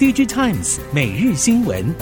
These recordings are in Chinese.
DigiTimes 每日新闻。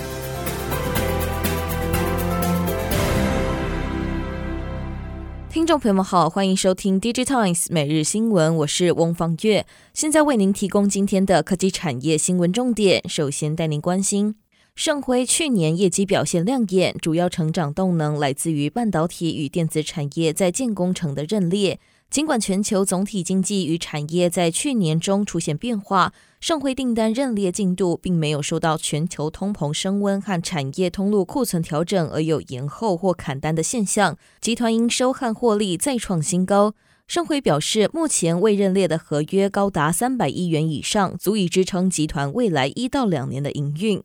听众朋友们好，欢迎收听 DigiTimes 每日新闻，我是翁方月，现在为您提供今天的科技产业新闻重点。首先带您关心，盛辉去年业绩表现亮眼，主要成长动能来自于半导体与电子产业在建工程的认列。尽管全球总体经济与产业在去年中出现变化，盛辉订单认列进度并没有受到全球通膨升温和产业通路库存调整而有延后或砍单的现象。集团营收和获利再创新高。盛辉表示，目前未认列的合约高达三百亿元以上，足以支撑集团未来一到两年的营运。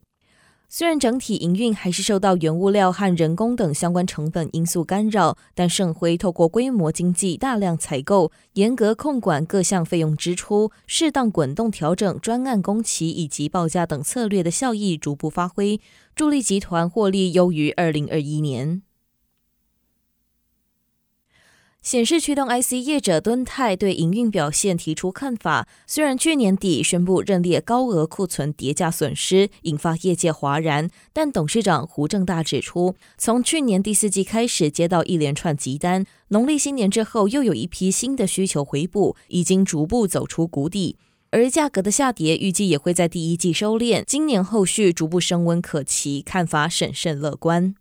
虽然整体营运还是受到原物料和人工等相关成本因素干扰，但盛辉透过规模经济、大量采购、严格控管各项费用支出、适当滚动调整专案工期以及报价等策略的效益逐步发挥，助力集团获利优于二零二一年。显示驱动 IC 业者敦泰对营运表现提出看法。虽然去年底宣布认列高额库存叠价损失，引发业界哗然，但董事长胡正大指出，从去年第四季开始接到一连串急单，农历新年之后又有一批新的需求回补，已经逐步走出谷底。而价格的下跌预计也会在第一季收敛，今年后续逐步升温可期，看法审慎乐观。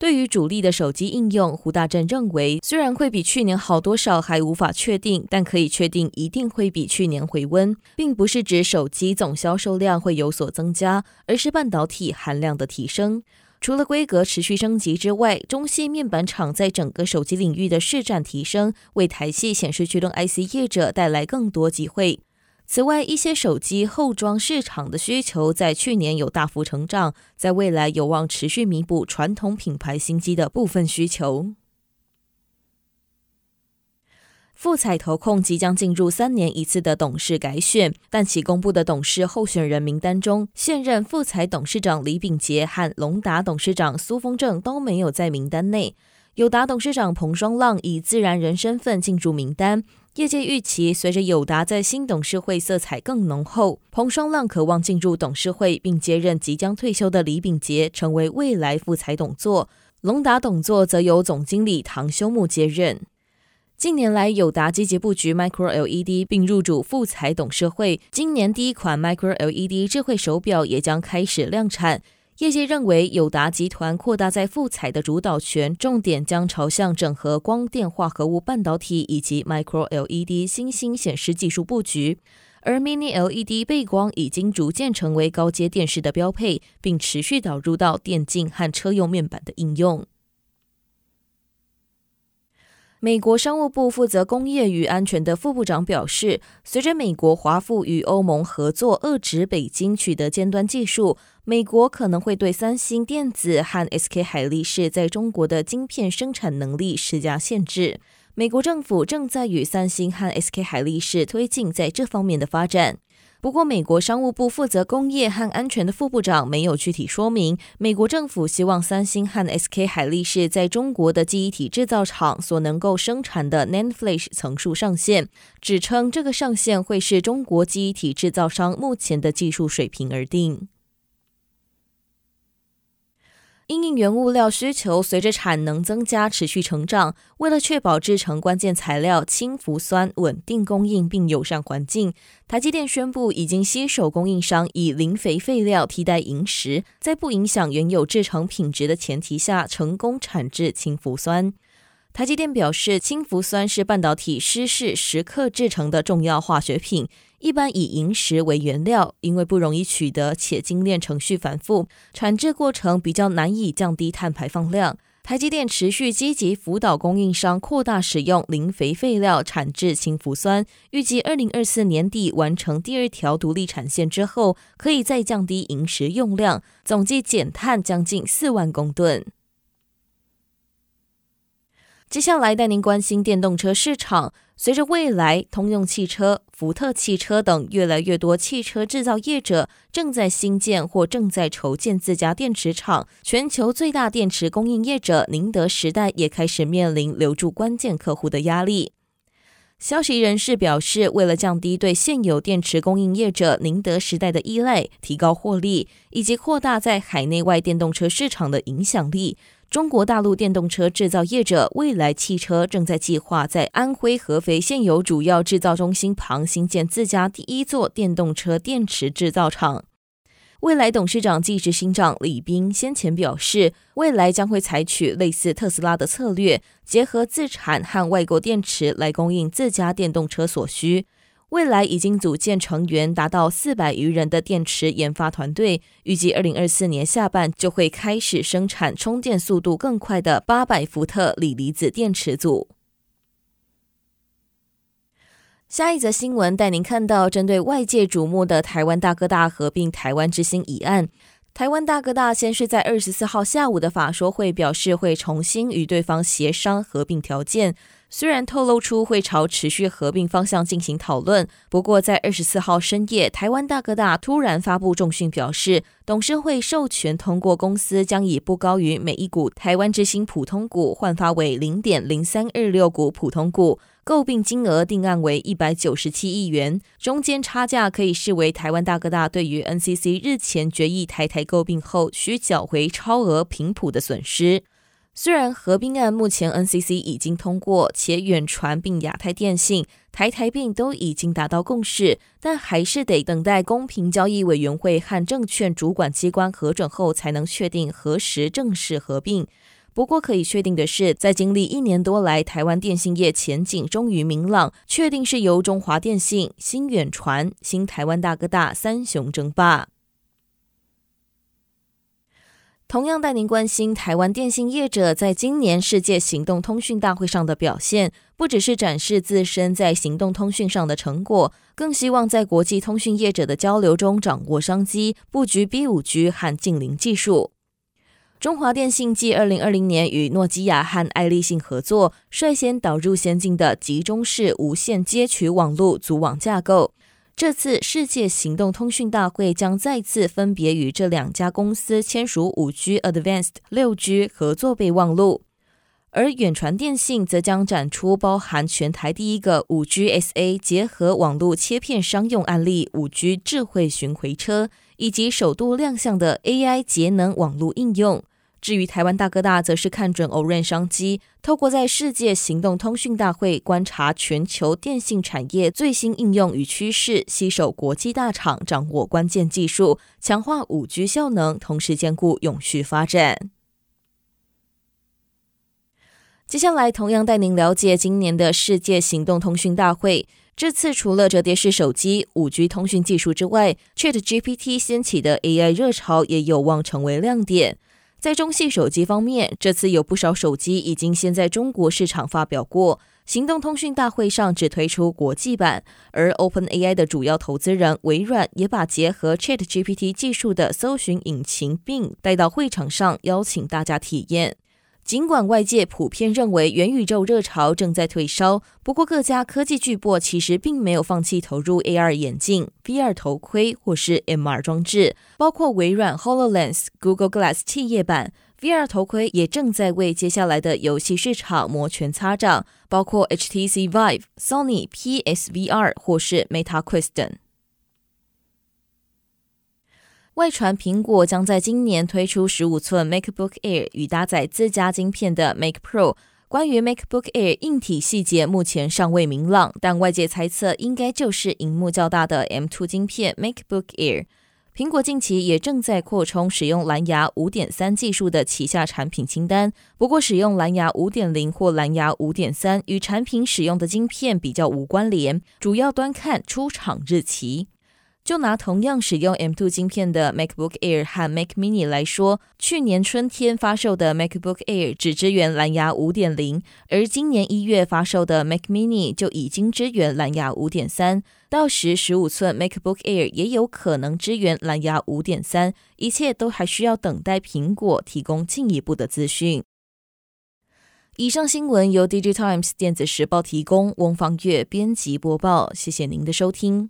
对于主力的手机应用，胡大正认为，虽然会比去年好多少还无法确定，但可以确定一定会比去年回温，并不是指手机总销售量会有所增加，而是半导体含量的提升。除了规格持续升级之外，中系面板厂在整个手机领域的市占提升，为台系显示驱动 IC 业者带来更多机会。此外，一些手机后装市场的需求在去年有大幅成长，在未来有望持续弥补传统品牌新机的部分需求。富彩投控即将进入三年一次的董事改选，但其公布的董事候选人名单中，现任富彩董事长李秉杰和隆达董事长苏丰正都没有在名单内。友达董事长彭双浪以自然人身份进入名单。业界预期，随着友达在新董事会色彩更浓厚，彭双浪渴望进入董事会，并接任即将退休的李秉杰，成为未来富采董座。龙达董座则由总经理唐修木接任。近年来，友达积极布局 Micro LED，并入主富采董事会。今年第一款 Micro LED 智慧手表也将开始量产。业界认为，友达集团扩大在富彩的主导权，重点将朝向整合光电化合物半导体以及 Micro LED 新兴显示技术布局。而 Mini LED 背光已经逐渐成为高阶电视的标配，并持续导入到电竞和车用面板的应用。美国商务部负责工业与安全的副部长表示，随着美国华府与欧盟合作遏制北京取得尖端技术，美国可能会对三星电子和 SK 海力士在中国的晶片生产能力施加限制。美国政府正在与三星和 SK 海力士推进在这方面的发展。不过，美国商务部负责工业和安全的副部长没有具体说明，美国政府希望三星和 SK 海力士在中国的记忆体制造厂所能够生产的 NAND Flash 层数上限，指称这个上限会是中国记忆体制造商目前的技术水平而定。因应原物料需求随着产能增加持续成长，为了确保制成关键材料氢氟酸稳定供应并友善环境，台积电宣布已经携手供应商以磷肥废料替代萤石，在不影响原有制成品质的前提下，成功产制氢氟酸。台积电表示，氢氟酸是半导体湿式蚀刻制成的重要化学品。一般以萤石为原料，因为不容易取得且精炼程序繁复，产制过程比较难以降低碳排放量。台积电持续积极辅导供应商扩大使用磷肥废料产制氢氟酸，预计二零二四年底完成第二条独立产线之后，可以再降低萤石用量，总计减碳将近四万公吨。接下来带您关心电动车市场。随着未来、通用汽车、福特汽车等越来越多汽车制造业者正在新建或正在筹建自家电池厂，全球最大电池供应业者宁德时代也开始面临留住关键客户的压力。消息人士表示，为了降低对现有电池供应业者宁德时代的依赖，提高获利，以及扩大在海内外电动车市场的影响力，中国大陆电动车制造业者蔚来汽车正在计划在安徽合肥现有主要制造中心旁新建自家第一座电动车电池制造厂。蔚来董事长暨执行长李斌先前表示，未来将会采取类似特斯拉的策略，结合自产和外购电池来供应自家电动车所需。未来已经组建成员达到四百余人的电池研发团队，预计二零二四年下半就会开始生产充电速度更快的八百伏特锂离子电池组。下一则新闻带您看到，针对外界瞩目的台湾大哥大合并台湾之星一案，台湾大哥大先是在二十四号下午的法说会表示，会重新与对方协商合并条件。虽然透露出会朝持续合并方向进行讨论，不过在二十四号深夜，台湾大哥大突然发布重讯，表示董事会授权通过公司将以不高于每一股台湾之星普通股换发为零点零三二六股普通股，购并金额定案为一百九十七亿元，中间差价可以视为台湾大哥大对于 NCC 日前决议台台购并后需缴回超额频谱的损失。虽然合并案目前 NCC 已经通过，且远传并亚太电信、台台并都已经达到共识，但还是得等待公平交易委员会和证券主管机关核准后，才能确定何时正式合并。不过可以确定的是，在经历一年多来，台湾电信业前景终于明朗，确定是由中华电信、新远传、新台湾大哥大三雄争霸。同样带您关心台湾电信业者在今年世界行动通讯大会上的表现，不只是展示自身在行动通讯上的成果，更希望在国际通讯业者的交流中掌握商机，布局 B 五 G 和近邻技术。中华电信继二零二零年与诺基亚和爱立信合作，率先导入先进的集中式无线接取网络组网架构。这次世界行动通讯大会将再次分别与这两家公司签署五 G Advanced 六 G 合作备忘录，而远传电信则将展出包含全台第一个五 G SA 结合网络切片商用案例五 G 智慧巡回车，以及首度亮相的 AI 节能网络应用。至于台湾大哥大，则是看准 O-RAN 商机，透过在世界行动通讯大会观察全球电信产业最新应用与趋势，携手国际大厂，掌握关键技术，强化 5G 效能，同时兼顾永续发展。接下来，同样带您了解今年的世界行动通讯大会。这次除了折叠式手机、5G 通讯技术之外，ChatGPT 掀起的 AI 热潮也有望成为亮点。在中系手机方面，这次有不少手机已经先在中国市场发表过。行动通讯大会上只推出国际版，而 OpenAI 的主要投资人微软也把结合 ChatGPT 技术的搜寻引擎 Bing 带到会场上，邀请大家体验。尽管外界普遍认为元宇宙热潮正在退烧，不过各家科技巨擘其实并没有放弃投入 AR 眼镜、VR 头盔或是 MR 装置，包括微软 HoloLens、Google Glass 企业版 VR 头盔也正在为接下来的游戏市场摩拳擦掌，包括 HTC Vive、Sony PSVR 或是 Meta Quest 等。外传苹果将在今年推出十五寸 MacBook Air 与搭载自家晶片的 Mac Pro。关于 MacBook Air 硬体细节目前尚未明朗，但外界猜测应该就是荧幕较大的 M2 晶片 MacBook Air。苹果近期也正在扩充使用蓝牙五点三技术的旗下产品清单，不过使用蓝牙五点零或蓝牙五点三与产品使用的晶片比较无关联，主要端看出厂日期。就拿同样使用 M2 芯片的 MacBook Air 和 Mac Mini 来说，去年春天发售的 MacBook Air 只支援蓝牙5.0，而今年一月发售的 Mac Mini 就已经支援蓝牙5.3。到时十五寸 MacBook Air 也有可能支援蓝牙5.3，一切都还需要等待苹果提供进一步的资讯。以上新闻由 DigiTimes 电子时报提供，翁方月编辑播报，谢谢您的收听。